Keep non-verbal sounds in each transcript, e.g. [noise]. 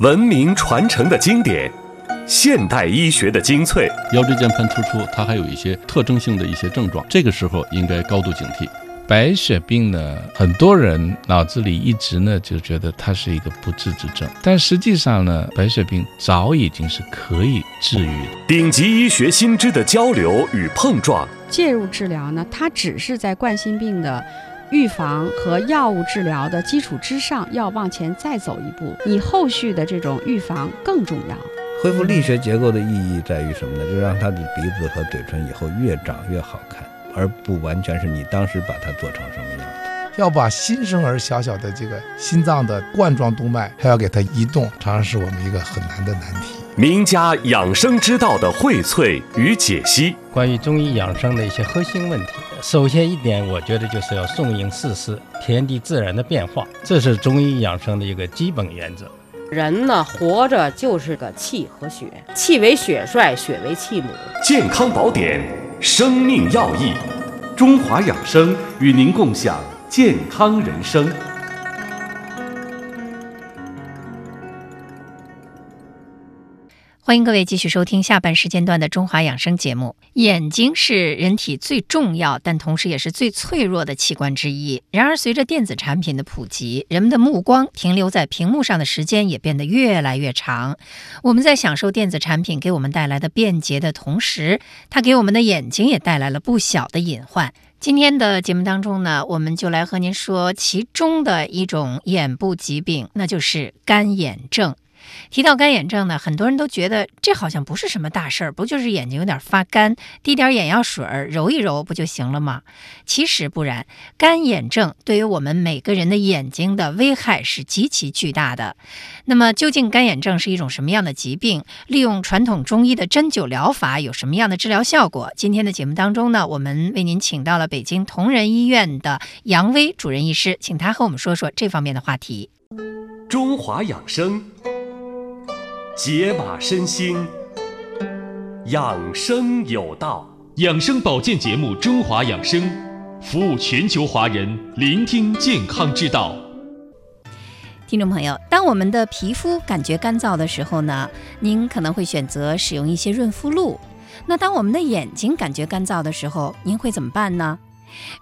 文明传承的经典，现代医学的精粹。腰椎间盘突出，它还有一些特征性的一些症状，这个时候应该高度警惕。白血病呢，很多人脑子里一直呢就觉得它是一个不治之症，但实际上呢，白血病早已经是可以治愈的。顶级医学新知的交流与碰撞，介入治疗呢，它只是在冠心病的预防和药物治疗的基础之上，要往前再走一步。你后续的这种预防更重要。恢复力学结构的意义在于什么呢？就让他的鼻子和嘴唇以后越长越好看。而不完全是你当时把它做成什么样子。要把新生儿小小的这个心脏的冠状动脉还要给它移动，常常是我们一个很难的难题。名家养生之道的荟萃与解析，关于中医养生的一些核心问题。首先一点，我觉得就是要顺应四时，天地自然的变化，这是中医养生的一个基本原则。人呢，活着就是个气和血，气为血帅，血为气母。健康宝典。生命要义，中华养生与您共享健康人生。欢迎各位继续收听下半时间段的《中华养生》节目。眼睛是人体最重要，但同时也是最脆弱的器官之一。然而，随着电子产品的普及，人们的目光停留在屏幕上的时间也变得越来越长。我们在享受电子产品给我们带来的便捷的同时，它给我们的眼睛也带来了不小的隐患。今天的节目当中呢，我们就来和您说其中的一种眼部疾病，那就是干眼症。提到干眼症呢，很多人都觉得这好像不是什么大事儿，不就是眼睛有点发干，滴点眼药水儿揉一揉不就行了吗？其实不然，干眼症对于我们每个人的眼睛的危害是极其巨大的。那么，究竟干眼症是一种什么样的疾病？利用传统中医的针灸疗法有什么样的治疗效果？今天的节目当中呢，我们为您请到了北京同仁医院的杨威主任医师，请他和我们说说这方面的话题。中华养生。解码身心，养生有道。养生保健节目《中华养生》，服务全球华人，聆听健康之道。听众朋友，当我们的皮肤感觉干燥的时候呢，您可能会选择使用一些润肤露。那当我们的眼睛感觉干燥的时候，您会怎么办呢？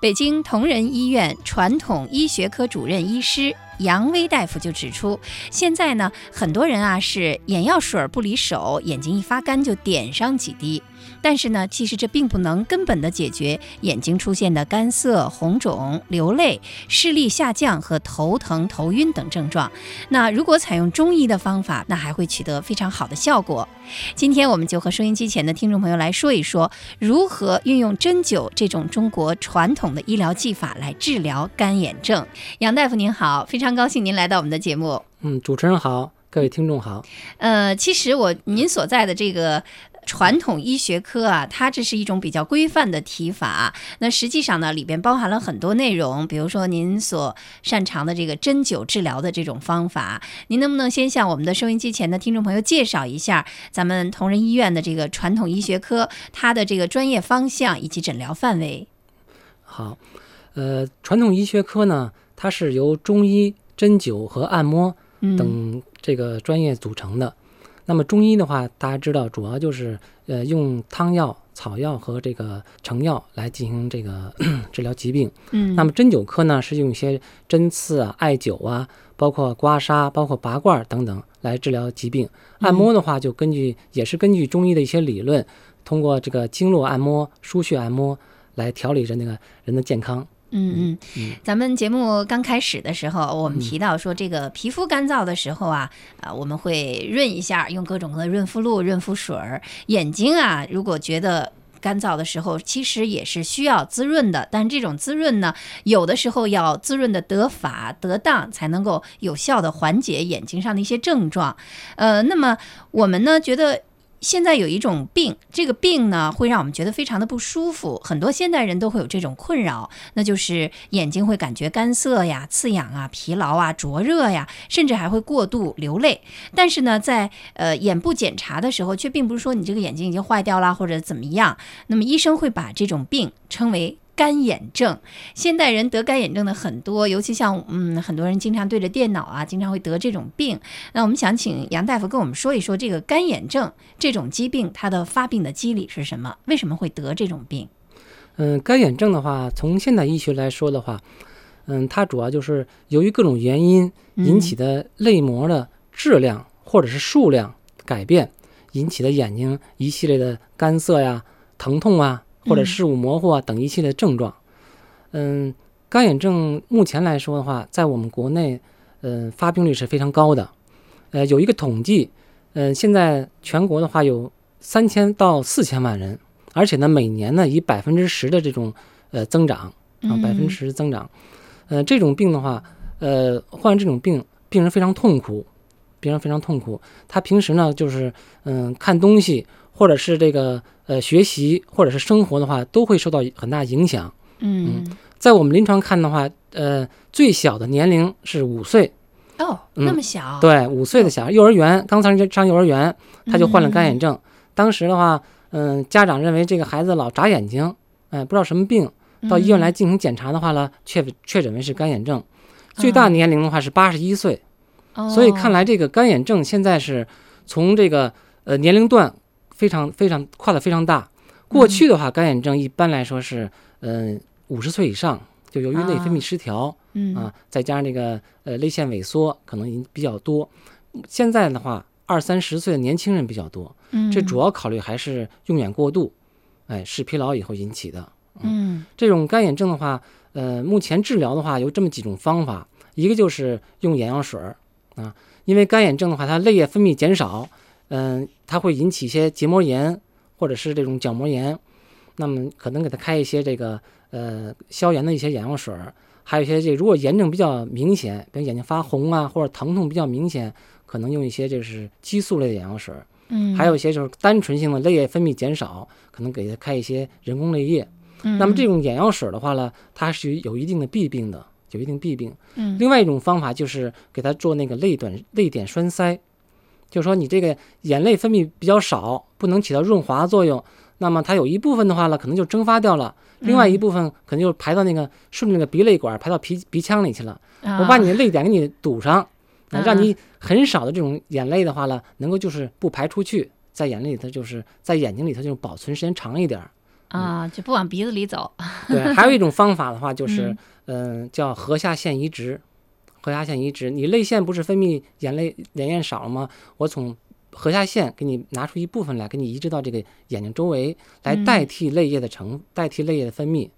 北京同仁医院传统医学科主任医师。杨威大夫就指出，现在呢，很多人啊是眼药水不离手，眼睛一发干就点上几滴。但是呢，其实这并不能根本的解决眼睛出现的干涩、红肿、流泪、视力下降和头疼、头晕等症状。那如果采用中医的方法，那还会取得非常好的效果。今天我们就和收音机前的听众朋友来说一说，如何运用针灸这种中国传统的医疗技法来治疗干眼症。杨大夫您好，非常高兴您来到我们的节目。嗯，主持人好，各位听众好。呃，其实我您所在的这个。传统医学科啊，它这是一种比较规范的提法。那实际上呢，里边包含了很多内容，比如说您所擅长的这个针灸治疗的这种方法。您能不能先向我们的收音机前的听众朋友介绍一下咱们同仁医院的这个传统医学科它的这个专业方向以及诊疗范围？好，呃，传统医学科呢，它是由中医、针灸和按摩等这个专业组成的。那么中医的话，大家知道，主要就是呃用汤药、草药和这个成药来进行这个 [clears throat] 治疗疾病。嗯，那么针灸科呢，是用一些针刺啊、艾灸啊，包括刮痧、包括拔罐等等来治疗疾病。按摩的话，就根据也是根据中医的一些理论，通过这个经络按摩、输穴按摩来调理着那个人的健康。嗯嗯，咱们节目刚开始的时候，我们提到说，这个皮肤干燥的时候啊，啊，我们会润一下，用各种的润肤露、润肤水儿。眼睛啊，如果觉得干燥的时候，其实也是需要滋润的，但这种滋润呢，有的时候要滋润的得法得当，才能够有效的缓解眼睛上的一些症状。呃，那么我们呢，觉得。现在有一种病，这个病呢会让我们觉得非常的不舒服，很多现代人都会有这种困扰，那就是眼睛会感觉干涩呀、刺痒啊、疲劳啊、灼热呀，甚至还会过度流泪。但是呢，在呃眼部检查的时候，却并不是说你这个眼睛已经坏掉了或者怎么样，那么医生会把这种病称为。干眼症。现代人得干眼症的很多，尤其像嗯，很多人经常对着电脑啊，经常会得这种病。那我们想请杨大夫跟我们说一说这个干眼症这种疾病，它的发病的机理是什么？为什么会得这种病？嗯，干眼症的话，从现代医学来说的话，嗯，它主要就是由于各种原因引起的泪膜的质量或者是数量改变引起的眼睛一系列的干涩呀、疼痛啊，或者视物模糊啊等一系列症状。嗯，干眼症目前来说的话，在我们国内，嗯，发病率是非常高的。呃，有一个统计，嗯，现在全国的话有三千到四千万人，而且呢，每年呢以百分之十的这种呃增长啊，百分之十增长。呃，这种病的话，呃，患这种病，病人非常痛苦，病人非常痛苦。他平时呢，就是嗯，看东西或者是这个呃学习或者是生活的话，都会受到很大影响。嗯，在我们临床看的话，呃，最小的年龄是五岁。哦，那么小？对，五岁的小孩，幼儿园刚上上幼儿园，他就患了干眼症。当时的话，嗯，家长认为这个孩子老眨眼睛，哎，不知道什么病。到医院来进行检查的话呢，确确诊为是干眼症。最大年龄的话是八十一岁。所以看来这个干眼症现在是从这个呃年龄段非常非常跨的非常大。过去的话，干眼症一般来说是嗯五十岁以上，就由于内分泌失调，啊，再加上这个呃泪腺萎缩可能比较多。现在的话，二三十岁的年轻人比较多。嗯这主要考虑还是用眼过度，哎，视疲劳以后引起的。嗯，这种干眼症的话，呃，目前治疗的话有这么几种方法，一个就是用眼药水儿啊，因为干眼症的话，它泪液分泌减少，嗯，它会引起一些结膜炎或者是这种角膜炎，那么可能给他开一些这个呃消炎的一些眼药水儿，还有一些这如果炎症比较明显，比如眼睛发红啊或者疼痛比较明显，可能用一些就是激素类的眼药水儿，嗯，还有一些就是单纯性的泪液分泌减少，可能给他开一些人工泪液。那么这种眼药水的话呢，它是有一定的弊病的，有一定弊病。嗯，另外一种方法就是给他做那个泪短泪点栓塞，就是说你这个眼泪分泌比较少，不能起到润滑作用，那么它有一部分的话呢，可能就蒸发掉了，另外一部分可能就排到那个顺着那个鼻泪管排到鼻鼻腔里去了。我把你的泪点给你堵上，让你很少的这种眼泪的话呢，能够就是不排出去，在眼泪里头就是在眼睛里头就保存时间长一点。啊，就不往鼻子里走。对，还有一种方法的话，就 [laughs] 是嗯，叫颌下腺移植。颌下腺移植，你泪腺不是分泌眼泪眼液少了吗？我从颌下腺给你拿出一部分来，给你移植到这个眼睛周围，来代替泪液的成，代替泪液的分泌。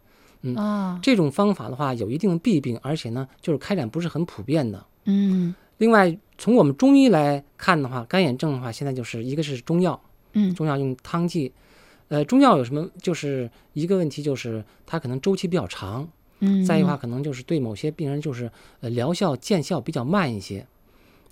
嗯，这种方法的话有一定的弊病，而且呢，就是开展不是很普遍的。嗯。另外，从我们中医来看的话，干眼症的话，现在就是一个是中药，嗯，中药用汤剂。呃，中药有什么？就是一个问题，就是它可能周期比较长，嗯，再一个话，可能就是对某些病人就是呃疗效见效比较慢一些。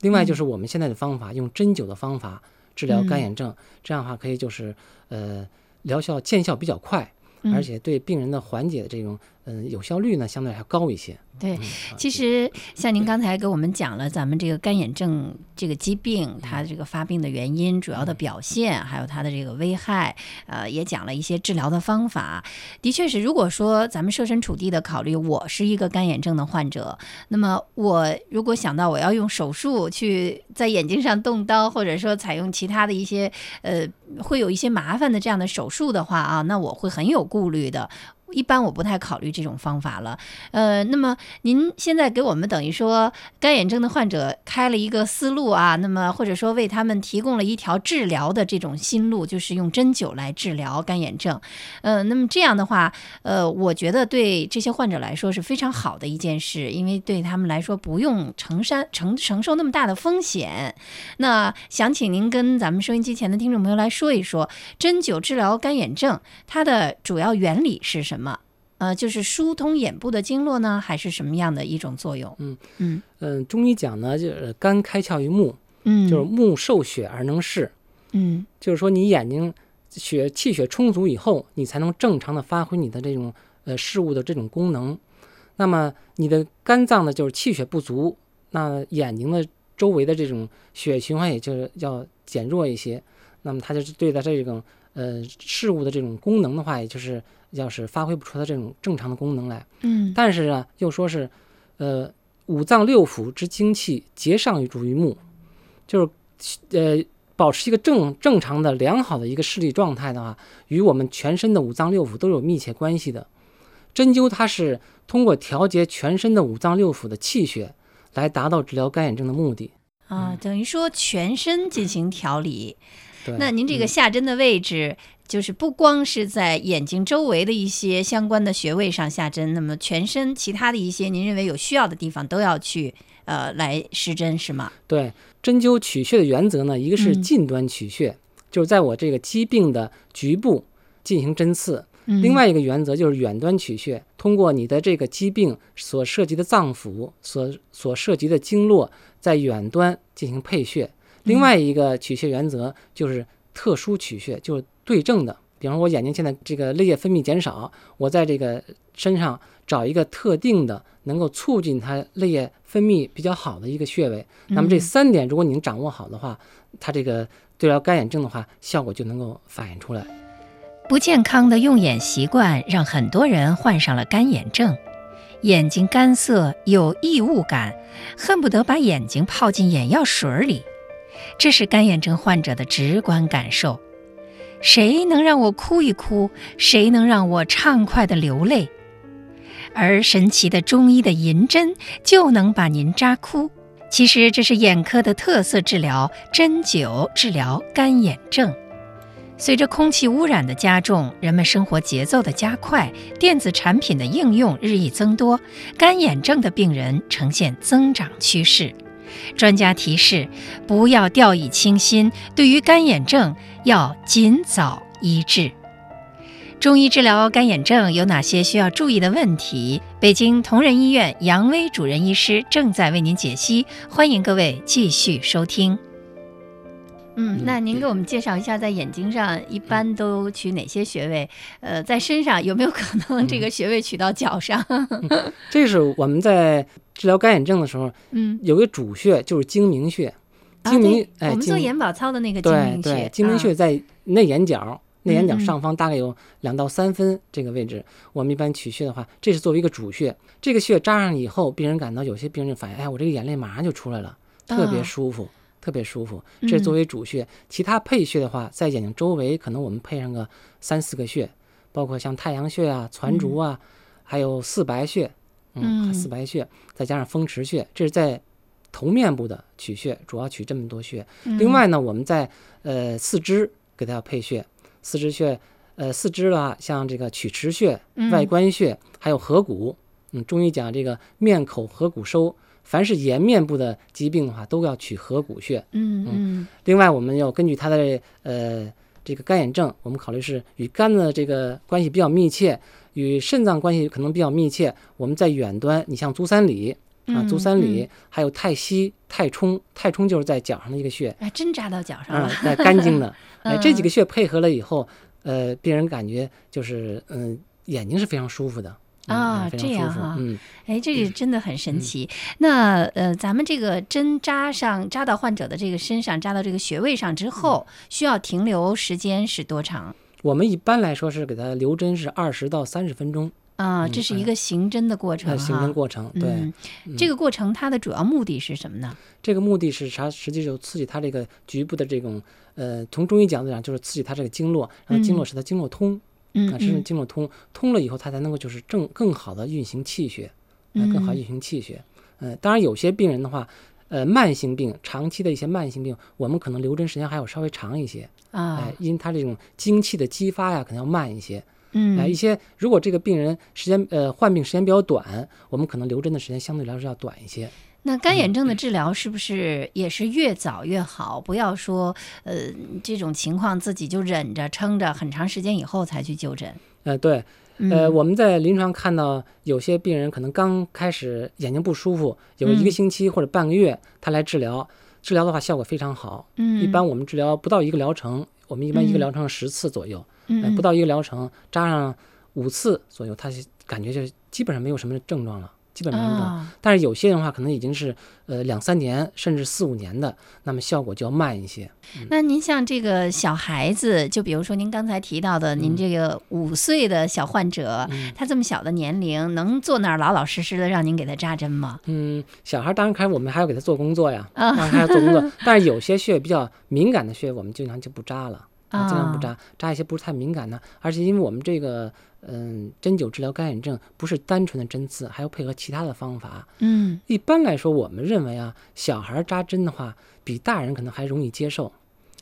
另外就是我们现在的方法，用针灸的方法治疗干眼症，这样的话可以就是呃疗效见效比较快，而且对病人的缓解的这种嗯有效率呢，相对还高一些。对，其实像您刚才给我们讲了咱们这个干眼症这个疾病，它这个发病的原因、主要的表现，还有它的这个危害，呃，也讲了一些治疗的方法。的确是，如果说咱们设身处地的考虑，我是一个干眼症的患者，那么我如果想到我要用手术去在眼睛上动刀，或者说采用其他的一些呃会有一些麻烦的这样的手术的话啊，那我会很有顾虑的。一般我不太考虑这种方法了，呃，那么您现在给我们等于说干眼症的患者开了一个思路啊，那么或者说为他们提供了一条治疗的这种新路，就是用针灸来治疗干眼症，呃，那么这样的话，呃，我觉得对这些患者来说是非常好的一件事，因为对他们来说不用承担承承受那么大的风险。那想请您跟咱们收音机前的听众朋友来说一说，针灸治疗干眼症它的主要原理是什么？呃，就是疏通眼部的经络呢，还是什么样的一种作用？嗯嗯嗯，中医讲呢，就是肝开窍于目，嗯，就是目受血而能视，嗯，就是说你眼睛血气血充足以后，你才能正常的发挥你的这种呃事物的这种功能。那么你的肝脏呢，就是气血不足，那眼睛的周围的这种血液循环也就是要减弱一些，那么它就是对待这种呃事物的这种功能的话，也就是要是发挥不出它这种正常的功能来。嗯但是呢，又说是，呃，五脏六腑之精气皆上于主于目，就是呃保持一个正正常的良好的一个视力状态的话，与我们全身的五脏六腑都有密切关系的。针灸它是通过调节全身的五脏六腑的气血，来达到治疗干眼症的目的。啊，等于说全身进行调理。对，那您这个嗯下针的位置，就是不光是在眼睛周围的一些相关的穴位上下针，那么全身其他的一些您认为有需要的地方都要去呃来施针，是吗？对针灸取穴的原则呢，一个是嗯近端取穴，就是在我这个疾病的局部进行针刺；嗯另外一个原则就是远端取穴，通过你的这个疾病所涉及的脏腑、所所涉及的经络，在远端进行配穴。另外一个取穴原则就是特殊取穴，就是对症的。比方说，我眼睛现在这个泪液分泌减少，我在这个身上找一个特定的能够促进它泪液分泌比较好的一个穴位。那么这嗯三点，如果你能掌握好的话，它这个对疗干眼症的话，效果就能够反映出来。不健康的用眼习惯让很多人患上了干眼症，眼睛干涩有异物感，恨不得把眼睛泡进眼药水里。这是干眼症患者的直观感受。谁能让我哭一哭？谁能让我畅快的流泪？而神奇的中医的银针就能把您扎哭。其实这是眼科的特色治疗——针灸治疗干眼症。随着空气污染的加重，人们生活节奏的加快，电子产品的应用日益增多，干眼症的病人呈现增长趋势。专家提示，不要掉以轻心，对于干眼症要尽早医治。中医治疗干眼症有哪些需要注意的问题？北京同仁医院杨威主任医师正在为您解析，欢迎各位继续收听。嗯，那您给我们介绍一下，在眼睛上一般都取哪些穴位？呃，在身上有没有可能这个穴位取到脚上？[laughs] 这是我们在治疗干眼症的时候，嗯，有个主穴就是睛明穴。啊睛明，我们做眼保操的那个睛明穴，对，睛明啊穴在内眼角，内眼角上方大概有两到三分这个位置。我们一般取穴的话，这是作为一个主穴。这个穴扎上以后，病人感到有些病人反映，哎，我这个眼泪马上就出来了，特别啊舒服。特别舒服，这是作嗯为主穴。其他配穴的话，在眼睛周围可能我们配上个三四个穴，包括像太阳穴啊、攒竹啊，还有四白穴，嗯，嗯四白穴，再加上风池穴，这是在头面部的取穴，主要取这么多穴。嗯另外呢，我们在呃四肢给它要配穴，四肢穴，呃四肢的话，像这个曲池穴、嗯外关穴，还有合谷。嗯，中医讲这个面口合谷收，凡是颜面部的疾病的话，都要取合谷穴。嗯嗯另外，我们要根据他的呃这个干眼症，我们考虑是与肝的这个关系比较密切，与肾脏关系可能比较密切。我们在远端，你像足三里啊，嗯足三里，嗯还有太溪、太冲，太冲就是在脚上的一个穴，哎，真扎到脚上啊了，，在干净的。哎，这几嗯个穴配合了以后，呃，病人感觉就是嗯、眼睛是非常舒服的。嗯啊这样哈嗯，哎，这个真的很神奇。那呃，咱们这个针扎上扎到患者的这个身上，扎到这个穴位上之后，嗯需要停留时间是多长我们一般来说是给它留针是二十到三十分钟，啊？嗯这是一个行针的过程。行针过程。对，嗯，这个过程它的主要目的是什么呢？这个目的是啥？实际就刺激它这个局部的这种，呃，从中医角度讲，就是刺激它这个经络，让经络嗯使它经络通，嗯啊，使它嗯经络通，通了以后，它才能够就是正更好的运行气血，呃，更好嗯运行气血。呃，当然有些病人的话，呃，慢性病、长期的一些慢性病，我们可能留针时间还要稍微长一些，啊哎，，因它这种精气的激发呀，可能要慢一些。嗯哎，一些如果这个病人时间呃患病时间比较短，我们可能留针的时间相对来说要短一些。那干眼症的治疗是不是也是越早越好？不要说呃这种情况自己就忍着撑着很长时间以后才去就诊。呃，对，呃，嗯我们在临床看到有些病人可能刚开始眼睛不舒服，有一个嗯星期或者半个月，他来治疗，治疗的话效果非常好。嗯，一般我们治疗不到一个疗程，我们一般一个嗯疗程十次左右，呃，不到一个疗程扎上五次左右，他就感觉就基本上没有什么症状了，基本没什么症状。啊但是有些人的话，可能已经是呃两三年甚至四五年的，那么效果就要慢一些。那您像这个小孩子，就比如说您刚才提到的，您这个五岁的小患者，嗯他这么小的年龄，能坐那儿老老实实的让您给他扎针吗？嗯，小孩当然开始我们还要给他做工作呀，啊当然还要做工作。但是有些穴位比较敏感的穴位，我们经常就不扎了。啊尽量不扎，扎一些不是太敏感的，而且因为我们这个嗯针灸治疗干眼症不是单纯的针刺，还要配合其他的方法。嗯一般来说，我们认为啊，小孩扎针的话，比大人可能还容易接受。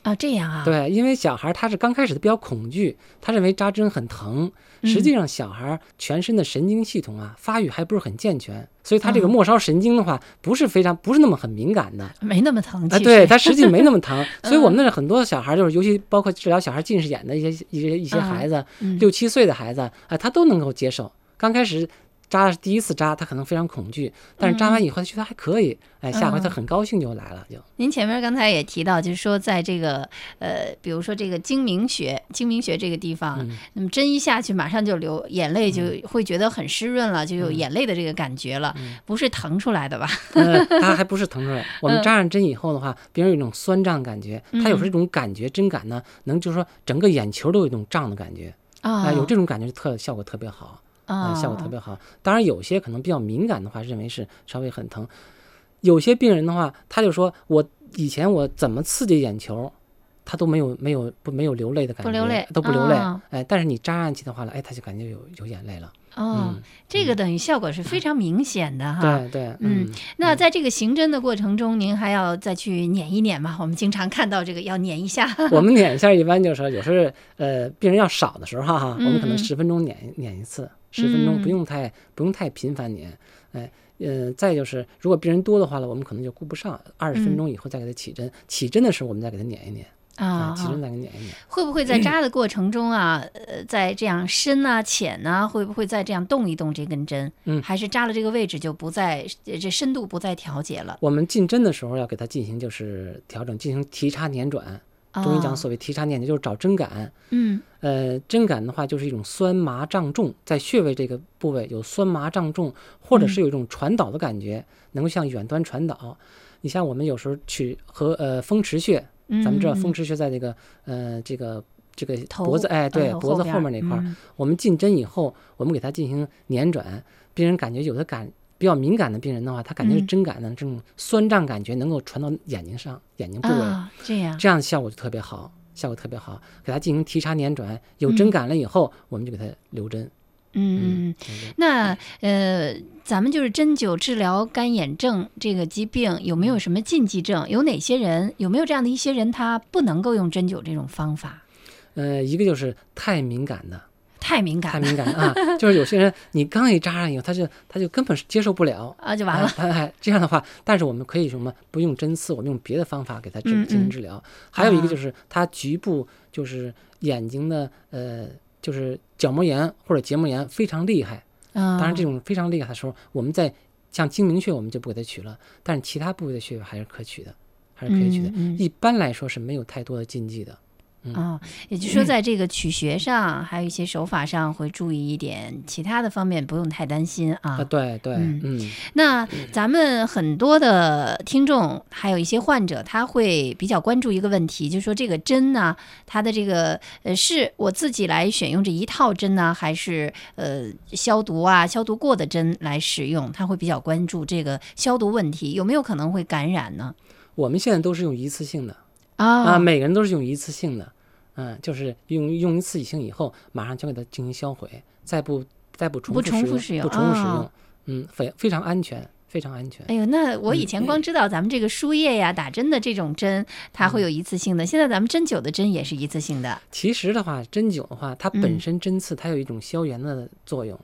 啊，这样啊，对，因为小孩他是刚开始他比较恐惧，他认为扎针很疼。实际上，小孩全身的神经系统啊发育还不是很健全，所以他这个啊末梢神经的话不是非常不是那么很敏感的。没那么疼。啊，对，实他实际没那么疼，[laughs] 所以我们嗯那儿很多小孩就是，尤其包括治疗小孩近视眼的一些一些一些啊孩子，嗯六七岁的孩子啊，他都能够接受。刚开始扎第一次扎，他可能非常恐惧，但是扎完以后他觉得还可以，哎，下回他嗯很高兴就来了，就。您前面刚才也提到，就是说在这个呃，比如说这个睛明穴，睛明穴这个地方，嗯那么针一下去，马上就流眼泪，就会觉得很湿润了，就有眼泪的这个感觉了，不是疼出来的吧？[laughs] 呃，他还不是疼出来。我们嗯扎上针以后的话，别人有一种酸胀感觉，它有时候这种感觉针感呢，能就是说整个眼球都有一种胀的感觉啊、啊、有这种感觉就特效果特别好。啊、呃，效果特别好。当然，有些可能比较敏感的话，认为是稍微很疼。有些病人的话，他就说我以前我怎么刺激眼球，他都没有没有不没有流泪的感觉，不流泪都不流泪。啊哎，但是你扎上去的话呢，哎，他就感觉有有眼泪了。哦，嗯这个等于效果是非常明显的哈。对对，嗯嗯，那在这个行针的过程中，您还要再去捻一捻吗？我们经常看到这个要捻一下。我们捻一下，一般就是说有时候呃病人要少的时候哈，我们可能十分钟捻捻一次，十分钟嗯不用太不用太频繁捻。哎，呃，再就是如果病人多的话呢，我们可能就顾不上，二十分嗯钟以后再给他起针，起针的时候我们再给他捻一捻。啊，起针再给捻一捻。会不会在扎的过程中啊，呃，在这样深啊、浅啊，会不会再这样动一动这根针？嗯还是扎了这个位置就不再呃这深度不再调节了？我们进针的时候要给它进行就是调整，进行提插捻转。中医讲所谓提插捻转，就是找针感。嗯呃，针感的话就是一种酸麻胀重，在穴位这个部位有酸麻胀重，或者是有一种传导的感觉，能够向远端传导。你像我们有时候去和呃风池穴，嗯，咱们知道风池池穴在这个呃这个这个脖子，哎，对，呃脖子后面那块我们进针以后，我们给它进行捻转，病人感觉有的感比较敏感的病人的话，他感觉是嗯针感的这种酸胀感觉能够传到眼睛上，眼睛部位，啊，这样这样效果就特别好，效果特别好。给他进行提插捻转，有针感了以后，我们就给他留针。嗯，那呃，咱们就是针灸治疗干眼症这个疾病，有没有什么禁忌症？有哪些人？有没有这样的一些人，他不能够用针灸这种方法？呃，一个就是太敏感的，太敏感了太敏感啊，就是有些人你刚一扎上以后，他就他就根本是接受不了。啊，就完了。哎哎，这样的话，但是我们可以什么不用针刺，我们用别的方法给他治进行治疗。还有一个啊就是他局部就是眼睛的呃就是角膜炎或者结膜炎非常厉害。当当然这种非常厉害的时候，我们在像睛明穴我们就不给他取了，但是其他部位的穴位还是可取的，还是可以取的。一般来说是没有太多的禁忌的。啊，也就是说，在这个取穴上，还有一些手法上会注意一点，其他的方面不用太担心啊啊，。对对，嗯嗯那咱们很多的听众，还有一些患者，他会比较关注一个问题，就是说这个针呢，它的这个呃，是我自己来选用这一套针呢，还是呃消毒啊、消毒过的针来使用？他会比较关注这个消毒问题，有没有可能会感染呢？我们现在都是用一次性的啊啊，每个人都是用一次性的，嗯，就是用用一次性以后，马上就给它进行销毁，再不再不重不复重复使用不重复使啊用，嗯，非非常安全，非常安全。哎呦，那我以前光知道咱们这个输液呀、打针的这种针，它会有一次性的，现在咱们针灸的针也是一次性的。其实的话，针灸的话，它嗯本身针刺它有一种消炎的作用。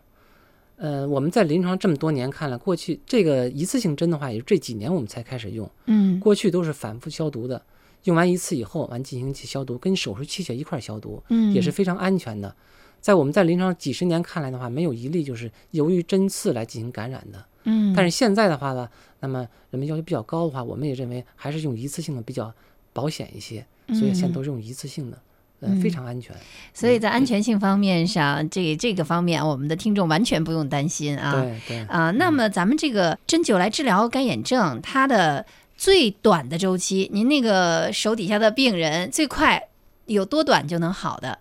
呃，我们在临床这么多年看了，过去这个一次性针的话，也是这几年我们才开始用，嗯过去都是反复消毒的，用完一次以后，完进行去消毒，跟手术器械一块儿消毒，嗯，也是非常安全的。在我们在临床几十年看来的话，没有一例就是由于针刺来进行感染的。嗯，但是现在的话呢，那么人们要求比较高的话，我们也认为还是用一次性的比较保险一些，所以现在都是用一次性的。嗯，非常安全。所以在安全性方面上，这这个方面，我们的听众完全不用担心啊。对对啊，那么咱们这个针灸来治疗干眼症，它的最短的周期，您那个手底下的病人最快有多短就能好的？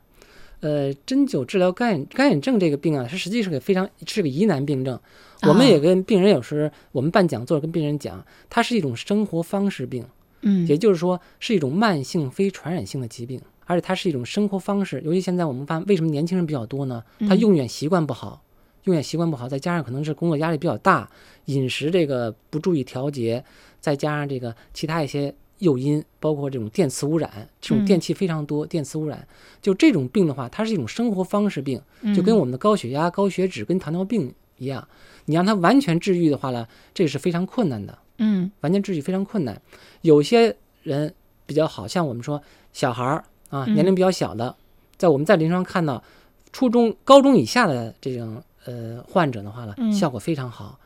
呃，针灸治疗干眼干眼症这个病啊，它实际是个非常是个疑难病症。啊我们也跟病人有时我们办讲座跟病人讲，它是一种生活方式病，嗯也就是说是一种慢性非传染性的疾病，而且它是一种生活方式。尤其现在我们发现，为什么年轻人比较多呢？他嗯用眼习惯不好，用眼习惯不好，再加上可能是工作压力比较大，饮食这个不注意调节，再加上这个其他一些诱因，包括这种电磁污染，这种嗯电器非常多，电磁污染，就这种病的话，它是一种生活方式病，就跟嗯我们的高血压、高血脂跟糖尿病一样，你让它完全治愈的话呢，这个是非常困难的。嗯完全治愈非常困难。有些人比较好，像我们说小孩儿啊，嗯年龄比较小的，在我们在临床看到初中、高中以下的这种呃患者的话呢嗯，效果非常好。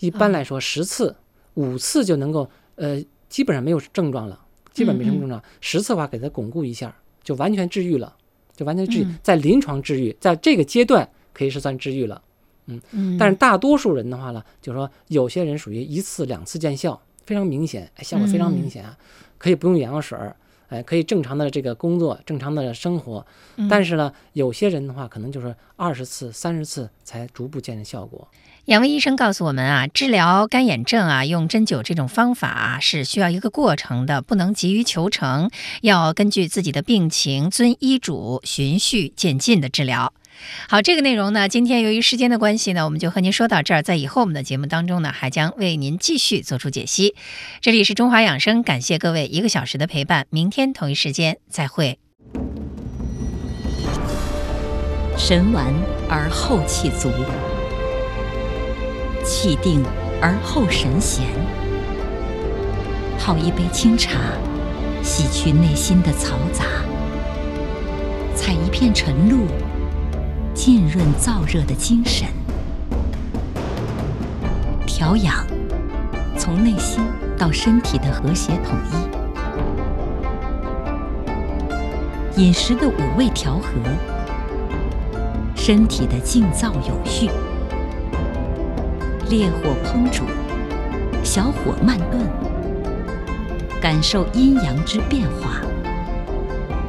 一般来说，十次、五次就能够呃，基本上没有症状了，基本没什么症状。十次的话，给它巩固一下，就完全治愈了，就完全治愈嗯，在临床治愈，在这个阶段可以是算治愈了。嗯，但是大多数人的话呢，就是说有些人属于一次两次见效，非常明显，哎，效果非常明显啊，可以不用眼药水儿，哎，可以正常的这个工作，正常的生活。嗯但是呢，有些人的话，可能就是二十次、三十次才逐步见效果。两位医生告诉我们啊，治疗干眼症啊，用针灸这种方法啊，是需要一个过程的，不能急于求成，要根据自己的病情，遵医嘱，循序渐进的治疗。好，这个内容呢，今天由于时间的关系呢，我们就和您说到这儿。在以后我们的节目当中呢，还将为您继续做出解析。这里是中华养生，感谢各位一个小时的陪伴，明天同一时间再会。神完而后气足，气定而后神闲。泡一杯清茶，洗去内心的嘈杂；采一片晨露，浸润燥热的精神。调养，从内心到身体的和谐统一。饮食的五味调和。身体的静躁有序，烈火烹煮，小火慢炖，感受阴阳之变化，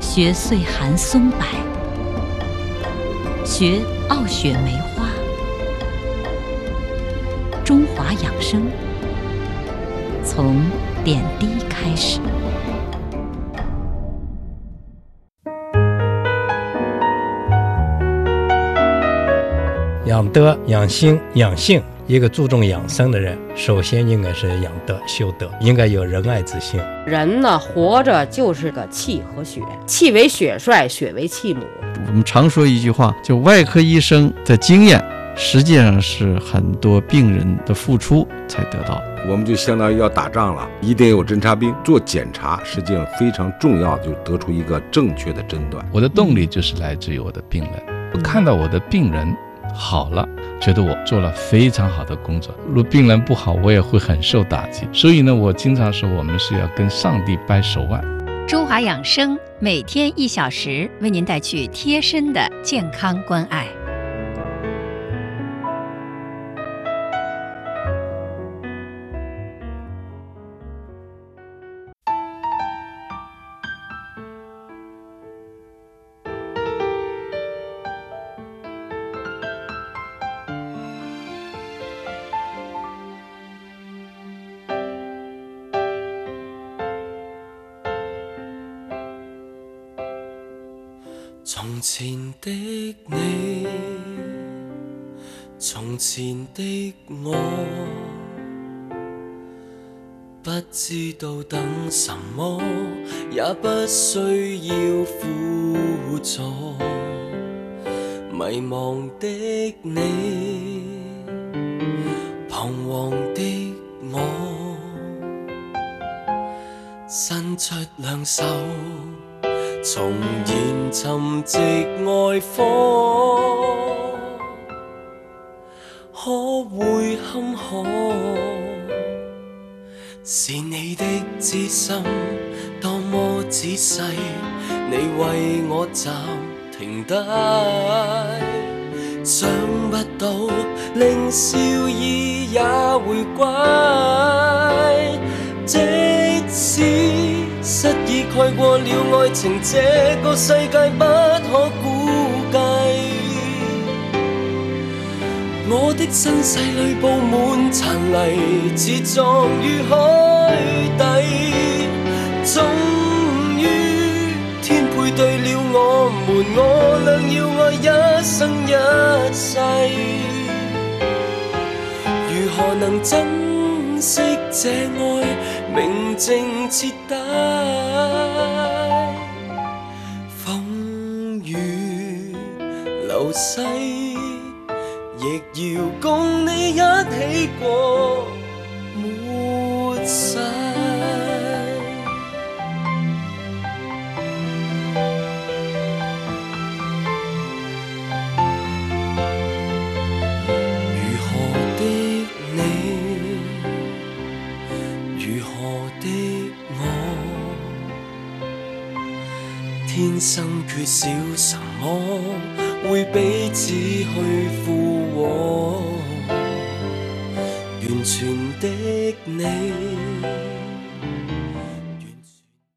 学岁寒松柏，学傲雪梅花，中华养生，从点滴开始。养德、养心、养性。一个注重养生的人，首先应该是养德、修德，应该有仁爱之心。人呢，活着就是个气和血，气为血帅，血为气母。我们常说一句话，就外科医生的经验，实际上是很多病人的付出才得到。我们就相当于要打仗了，一定有侦察兵做检查，实际上非常重要，就得出一个正确的诊断。我的动力就是来自于我的病人，我看到我的病人好了，觉得我做了非常好的工作。如果病人不好，我也会很受打击。所以呢，我经常说，我们是要跟上帝掰手腕。中华养生每天一小时，为您带去贴身的健康关爱。從前的你，從前的我，不知道等什麼，也不需要輔助。迷茫的你，彷徨的我，伸出兩手。重燃沉寂愛火，可會坎坷？是你的知心多麼仔細，你為我暫停低。想不到令笑意也回歸，即使失蓋過了爱情，这个世界不可估计。我的身世里布满残泥，自撞于海底。终于天配对了我们，我俩要爱一生一世。如何能珍惜这爱，明净彻底？风雨流逝，亦要共你一起过缺少什么，会彼此去附和。完全的你。